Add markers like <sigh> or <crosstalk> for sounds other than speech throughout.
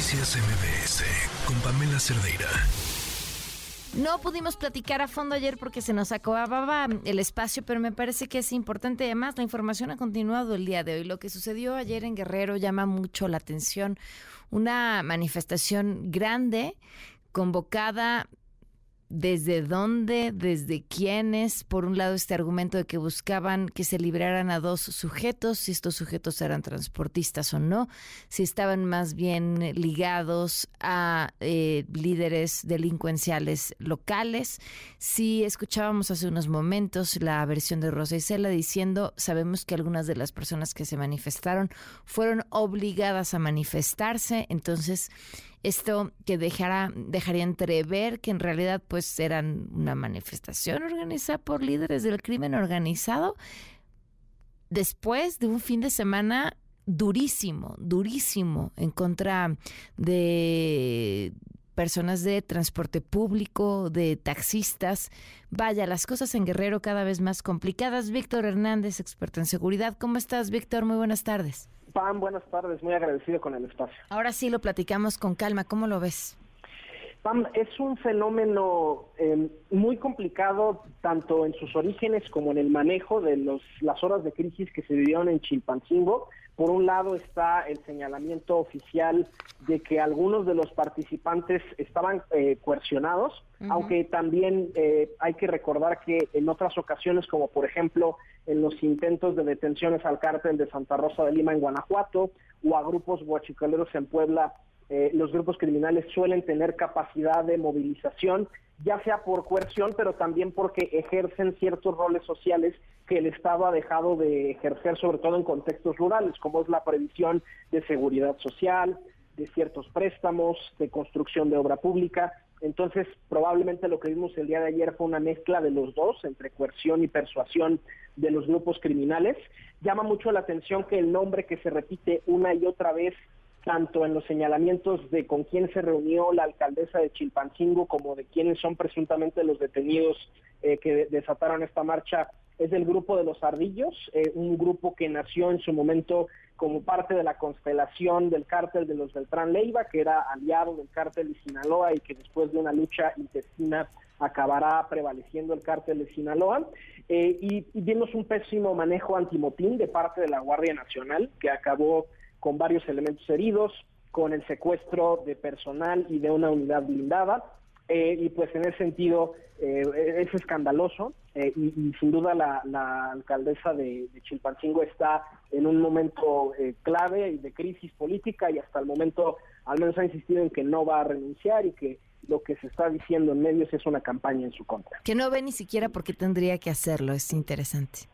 Noticias MBS con Pamela Cerdeira. No pudimos platicar a fondo ayer porque se nos acababa el espacio, pero me parece que es importante. Además, la información ha continuado el día de hoy. Lo que sucedió ayer en Guerrero llama mucho la atención. Una manifestación grande convocada desde dónde, desde quiénes. Por un lado, este argumento de que buscaban que se liberaran a dos sujetos, si estos sujetos eran transportistas o no, si estaban más bien ligados a eh, líderes delincuenciales locales. Si escuchábamos hace unos momentos la versión de Rosa Isela diciendo, sabemos que algunas de las personas que se manifestaron fueron obligadas a manifestarse, entonces esto que dejara, dejaría entrever que en realidad pues eran una manifestación organizada por líderes del crimen organizado después de un fin de semana durísimo, durísimo en contra de personas de transporte público, de taxistas. Vaya, las cosas en Guerrero cada vez más complicadas. Víctor Hernández, experto en seguridad. ¿Cómo estás, Víctor? Muy buenas tardes. Pam, buenas tardes, muy agradecido con el espacio. Ahora sí lo platicamos con calma, ¿cómo lo ves? Pam, es un fenómeno em, muy complicado tanto en sus orígenes como en el manejo de los, las horas de crisis que se vivieron en Chilpancingo. Por un lado está el señalamiento oficial de que algunos de los participantes estaban eh, coercionados, aunque también eh, hay que recordar que en otras ocasiones, como por ejemplo en los intentos de detenciones al cártel de Santa Rosa de Lima en Guanajuato o a grupos guachicaleros en Puebla, eh, los grupos criminales suelen tener capacidad de movilización, ya sea por coerción, pero también porque ejercen ciertos roles sociales que el Estado ha dejado de ejercer, sobre todo en contextos rurales, como es la previsión de seguridad social, de ciertos préstamos, de construcción de obra pública. Entonces, probablemente lo que vimos el día de ayer fue una mezcla de los dos, entre coerción y persuasión de los grupos criminales. Llama mucho la atención que el nombre que se repite una y otra vez, tanto en los señalamientos de con quién se reunió la alcaldesa de Chilpancingo como de quiénes son presuntamente los detenidos eh, que desataron esta marcha, es del grupo de los Ardillos, eh, un grupo que nació en su momento como parte de la constelación del cártel de los Beltrán Leiva, que era aliado del cártel de Sinaloa y que después de una lucha intestina acabará prevaleciendo el cártel de Sinaloa. Eh, y, vimos un pésimo manejo antimotín de parte de la Guardia Nacional, que acabó con varios elementos heridos, con el secuestro de personal y de una unidad blindada. Eh, y pues en ese sentido eh, es escandaloso y, sin duda la, alcaldesa de, de, Chilpancingo está en un momento clave de crisis política y hasta el momento al menos ha insistido en que no va a renunciar y que lo que se está diciendo en medios es una campaña en su contra. Que no ve ni siquiera por qué tendría que hacerlo, es interesante.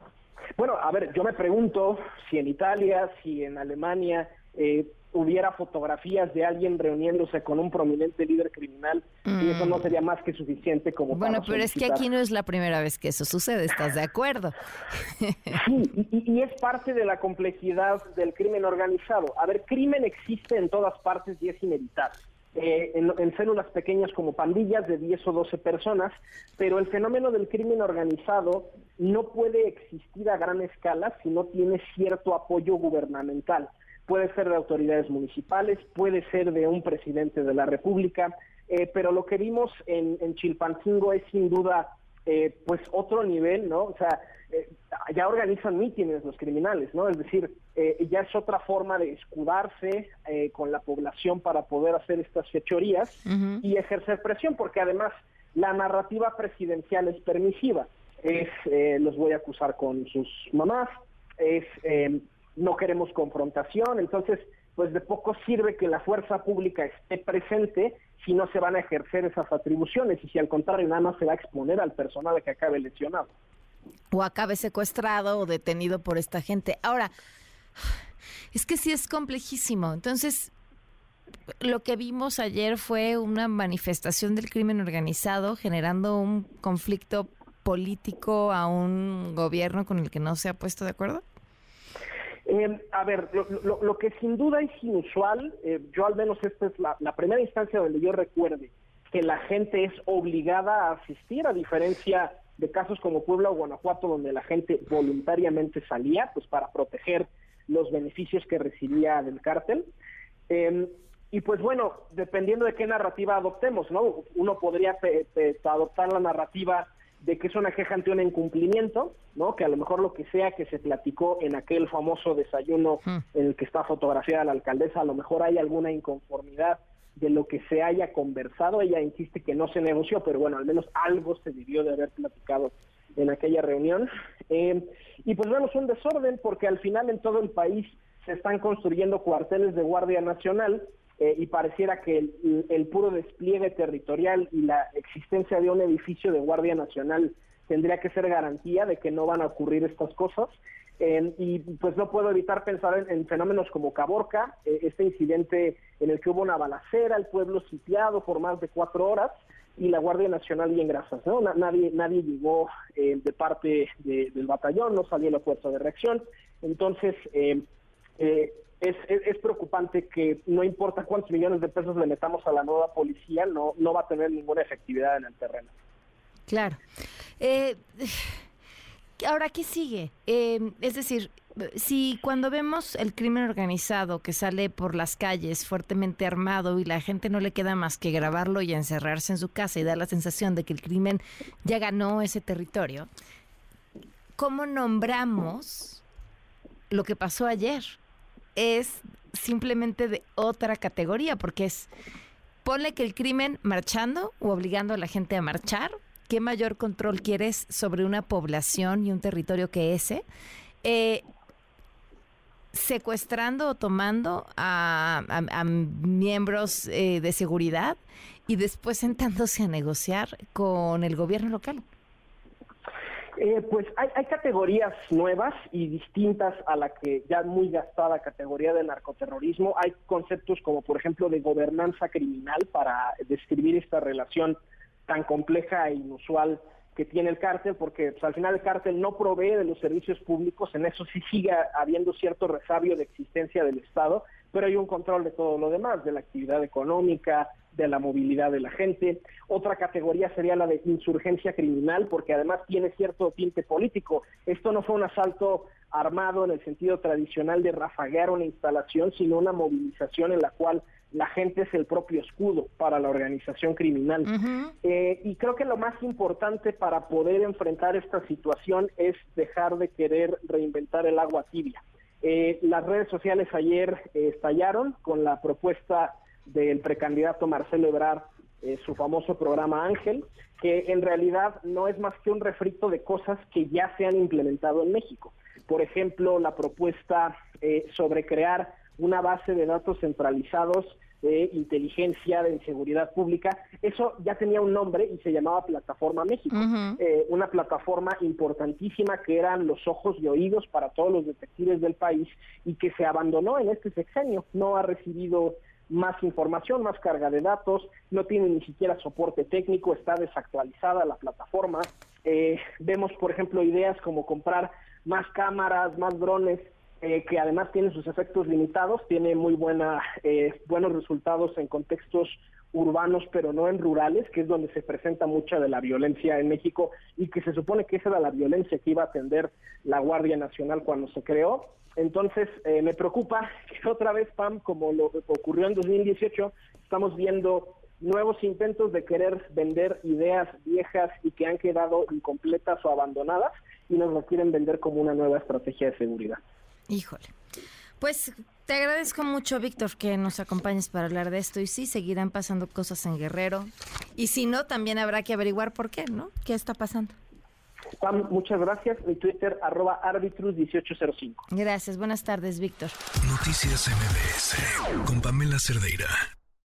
Bueno, a ver, yo me pregunto si en Italia, si en Alemania eh, hubiera fotografías de alguien reuniéndose con un prominente líder criminal, y eso no mm. sería más que suficiente como bueno, pero es que aquí no es la primera vez que eso sucede, ¿estás de acuerdo? Sí, y, y, es parte de la complejidad del crimen organizado. A ver, crimen existe en todas partes y es inevitable. Eh, en, células pequeñas como pandillas de 10 o 12 personas, pero el fenómeno del crimen organizado no puede existir a gran escala si no tiene cierto apoyo gubernamental. Puede ser de autoridades municipales, puede ser de un presidente de la República, eh, pero lo que vimos en, en Chilpancingo es sin duda eh, pues otro nivel, ¿no? O sea, ya organizan mítines los criminales, ¿no? Es decir, eh, ya es otra forma de escudarse con la población para poder hacer estas fechorías y ejercer presión, porque además la narrativa presidencial es permisiva. Es, los voy a acusar con sus mamás, es, no queremos confrontación, entonces pues de poco sirve que la fuerza pública esté presente si no se van a ejercer esas atribuciones y si al contrario nada más se va a exponer al personal que acabe lesionado. O acabe secuestrado o detenido por esta gente. Ahora, es que sí es complejísimo. Entonces, lo que vimos ayer fue una manifestación del crimen organizado generando un conflicto político a un gobierno con el que no se ha puesto de acuerdo. Eh, a ver, lo, que sin duda es inusual, eh, yo al menos esta es la, primera instancia donde yo recuerde que la gente es obligada a asistir, a diferencia de casos como Puebla o Guanajuato, donde la gente voluntariamente salía, pues para proteger los beneficios que recibía del cártel. Eh, y pues bueno, dependiendo de qué narrativa adoptemos, ¿no? Uno podría adoptar la narrativa de que es una queja ante un incumplimiento, ¿no? Que a lo mejor lo que sea que se platicó en aquel famoso desayuno hmm. en el que está fotografiada la alcaldesa, a lo mejor hay alguna inconformidad de lo que se haya conversado. Ella insiste que no se negoció, pero bueno, al menos algo se debió de haber platicado en aquella reunión. Eh, y pues es un desorden porque al final en todo el país se están construyendo cuarteles de Guardia Nacional eh, y pareciera que el, puro despliegue territorial y la existencia de un edificio de Guardia Nacional tendría que ser garantía de que no van a ocurrir estas cosas. Y pues no puedo evitar pensar en, fenómenos como Caborca, eh, este incidente en el que hubo una balacera, el pueblo sitiado por más de cuatro horas y la Guardia Nacional bien grasas, ¿no? nadie, nadie llegó eh, de parte del batallón, no salió la fuerza de reacción. Entonces, eh, es, es, preocupante que no importa cuántos millones de pesos le metamos a la nueva policía, no, no va a tener ninguna efectividad en el terreno. Claro. Ahora, ¿qué sigue? Eh, es decir, si cuando vemos el crimen organizado que sale por las calles fuertemente armado y la gente no le queda más que grabarlo y encerrarse en su casa y da la sensación de que el crimen ya ganó ese territorio, ¿cómo nombramos lo que pasó ayer? es simplemente de otra categoría, porque es, ponle que el crimen marchando o obligando a la gente a marchar, ¿qué mayor control quieres sobre una población y un territorio que ese? Eh, secuestrando o tomando a, miembros eh, de seguridad y después sentándose a negociar con el gobierno local. Eh, pues hay, categorías nuevas y distintas a la que ya muy gastada categoría de narcoterrorismo. Hay conceptos como, por ejemplo, de gobernanza criminal para describir esta relación tan compleja e inusual que tiene el cártel, porque pues, al final el cártel no provee de los servicios públicos, en eso sí sigue habiendo cierto resabio de existencia del Estado, pero hay un control de todo lo demás, de la actividad económica, de la movilidad de la gente. Otra categoría sería la de insurgencia criminal, porque además tiene cierto tinte político. Esto no fue un asalto armado en el sentido tradicional de rafaguear una instalación, sino una movilización en la cual la gente es el propio escudo para la organización criminal. Eh, y creo que lo más importante para poder enfrentar esta situación es dejar de querer reinventar el agua tibia. Eh, las redes sociales ayer eh, estallaron con la propuesta del precandidato Marcelo Ebrard, eh, su famoso programa Ángel, que en realidad no es más que un refrito de cosas que ya se han implementado en México. Por ejemplo, la propuesta eh, sobre crear una base de datos centralizados de inteligencia, de seguridad pública, eso ya tenía un nombre y se llamaba Plataforma México, eh, una plataforma importantísima que eran los ojos y oídos para todos los detectives del país y que se abandonó en este sexenio, no ha recibido más información, más carga de datos, no tiene ni siquiera soporte técnico, está desactualizada la plataforma. Eh, vemos, por ejemplo, ideas como comprar más cámaras, más drones, eh, que además tienen sus efectos limitados, tiene muy buena, eh, buenos resultados en contextos urbanos, pero no en rurales, que es donde se presenta mucha de la violencia en México y que se supone que esa era la violencia que iba a atender la Guardia Nacional cuando se creó. Entonces, eh, me preocupa <laughs> que otra vez, Pam, como lo ocurrió en 2018, estamos viendo nuevos intentos de querer vender ideas viejas y que han quedado incompletas o abandonadas y nos lo quieren vender como una nueva estrategia de seguridad. Híjole. Pues te agradezco mucho, Víctor, que nos acompañes para hablar de esto. Y sí, seguirán pasando cosas en Guerrero. Y si no, también habrá que averiguar por qué, ¿no? ¿Qué está pasando? muchas gracias. Mi Twitter, arroba arbitrus1805. Gracias. Buenas tardes, Víctor. Noticias MBS con Pamela Cerdeira.